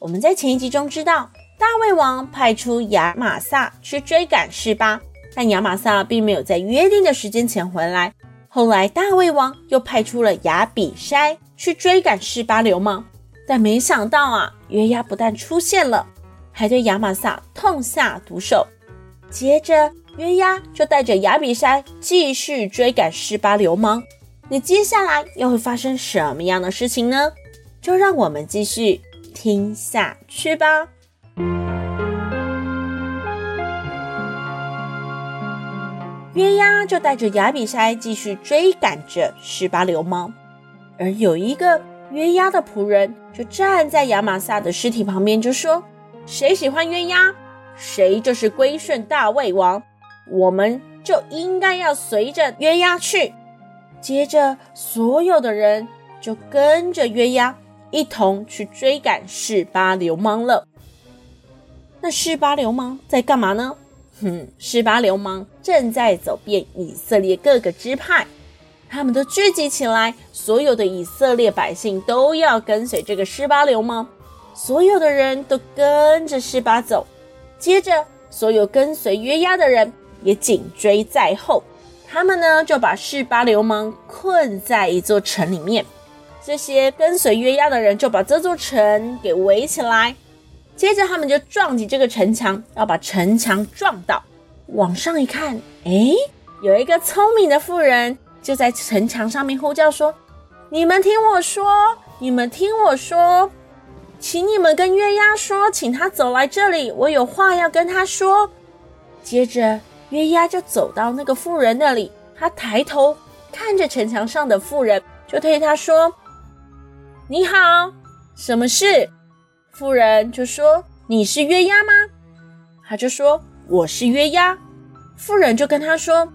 我们在前一集中知道，大胃王派出亚玛撒去追赶示巴，但亚玛撒并没有在约定的时间前回来。后来大胃王又派出了亚比筛去追赶示巴流氓，但没想到啊，约押不但出现了，还对亚玛撒痛下毒手。接着约押就带着亚比筛继续追赶示巴流氓。那接下来又会发生什么样的事情呢？就让我们继续。听下去吧。约押就带着亚比筛继续追赶着十八流氓，而有一个约押的仆人就站在亚玛撒的尸体旁边，就说：“谁喜欢约押，谁就是归顺大卫王，我们就应该要随着约押去。”接着，所有的人就跟着约押。一同去追赶示巴流氓了。那示巴流氓在干嘛呢？哼，示巴流氓正在走遍以色列各个支派，他们都聚集起来，所有的以色列百姓都要跟随这个示巴流氓，所有的人都跟着示巴走。接着，所有跟随约押的人也紧追在后，他们呢就把示巴流氓困在一座城里面。这些跟随约押的人就把这座城给围起来，接着他们就撞击这个城墙，要把城墙撞倒。往上一看，诶，有一个聪明的妇人就在城墙上面呼叫说：“你们听我说，你们听我说，请你们跟约押说，请他走来这里，我有话要跟他说。”接着约押就走到那个妇人那里，他抬头看着城墙上的妇人，就对他说。你好，什么事？妇人就说：“你是约押吗？”他就说：“我是约押。”妇人就跟他说：“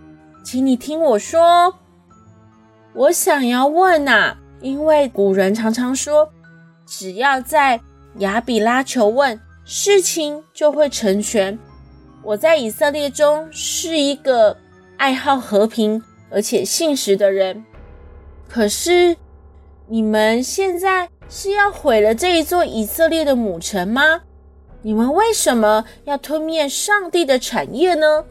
请你听我说，我想要问呐，因为古人常常说，只要在亚比拉求问，事情就会成全。我在以色列中是一个爱好和平而且信实的人，可是。”你们现在是要毁了这一座以色列的母城吗？你们为什么要吞灭上帝的产业呢？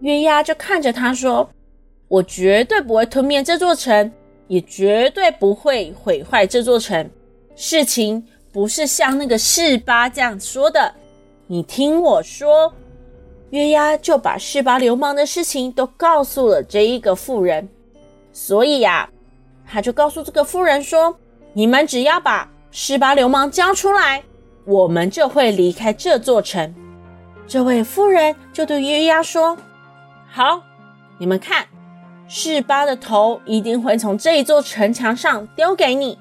约押就看着他说：“我绝对不会吞灭这座城，也绝对不会毁坏这座城。事情不是像那个示巴这样说的。你听我说。”约押就把示巴流氓的事情都告诉了这一个妇人。所以呀。他就告诉这个妇人说：“你们只要把示巴流氓交出来，我们就会离开这座城。”这位妇人就对约押说：“好，你们看，示巴的头一定会从这一座城墙上丢给你。”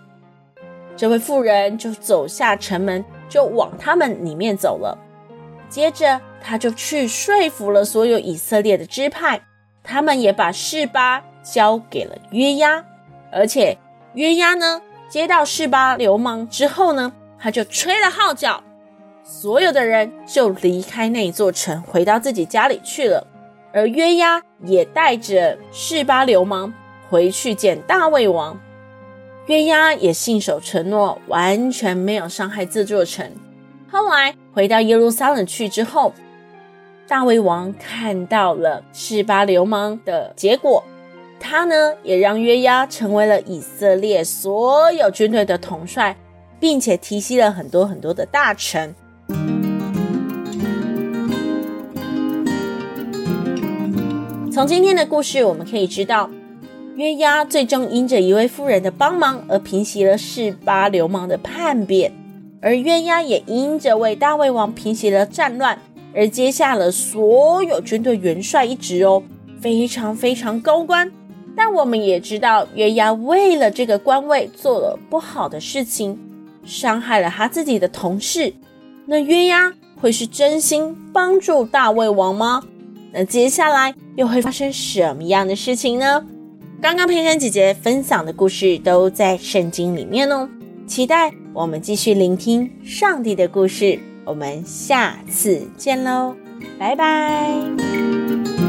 这位妇人就走下城门，就往他们里面走了。接着，他就去说服了所有以色列的支派，他们也把示巴交给了约押。而且约押呢，接到示巴流氓之后呢，他就吹了号角，所有的人就离开那座城，回到自己家里去了。而约押也带着示巴流氓回去见大卫王。约押也信守承诺，完全没有伤害这座城。后来回到耶路撒冷去之后，大卫王看到了示巴流氓的结果。他呢，也让约押成为了以色列所有军队的统帅，并且提携了很多很多的大臣。从今天的故事，我们可以知道，约押最终因着一位妇人的帮忙而平息了示巴流氓的叛变，而约押也因着为大卫王平息了战乱，而接下了所有军队元帅一职哦，非常非常高官。但我们也知道，约押为了这个官位做了不好的事情，伤害了他自己的同事，那约押会是真心帮助大卫王吗？那接下来又会发生什么样的事情呢？刚刚佩珊姐姐分享的故事都在圣经里面哦，期待我们继续聆听上帝的故事。我们下次见喽，拜拜。